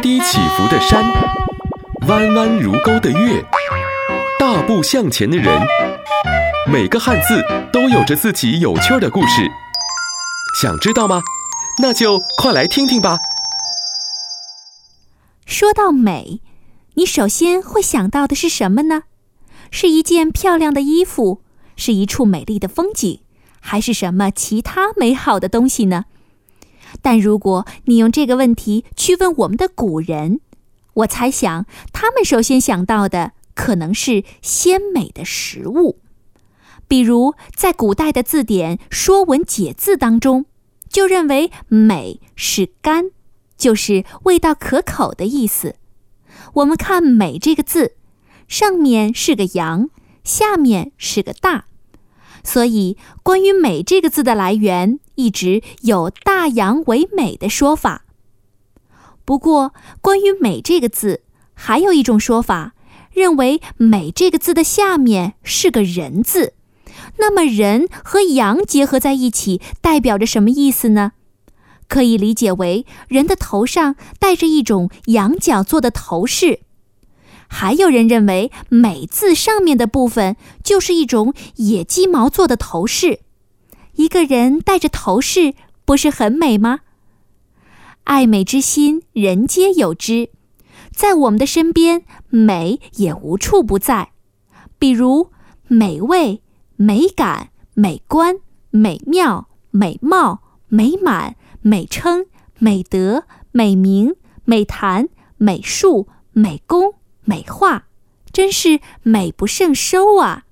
低起伏的山，弯弯如钩的月，大步向前的人，每个汉字都有着自己有趣的故事。想知道吗？那就快来听听吧。说到美，你首先会想到的是什么呢？是一件漂亮的衣服，是一处美丽的风景，还是什么其他美好的东西呢？但如果你用这个问题去问我们的古人，我猜想他们首先想到的可能是鲜美的食物。比如，在古代的字典《说文解字》当中，就认为美是甘，就是味道可口的意思。我们看“美”这个字，上面是个阳，下面是个大。所以，关于“美”这个字的来源，一直有“大洋为美”的说法。不过，关于“美”这个字，还有一种说法，认为“美”这个字的下面是个人字。那么，人和羊结合在一起，代表着什么意思呢？可以理解为人的头上戴着一种羊角做的头饰。还有人认为“美”字上面的部分就是一种野鸡毛做的头饰，一个人戴着头饰，不是很美吗？爱美之心，人皆有之，在我们的身边，美也无处不在。比如美味、美感、美观、美妙、美貌、美满、美称、美德、美名、美谈、美术、美工。美化，真是美不胜收啊！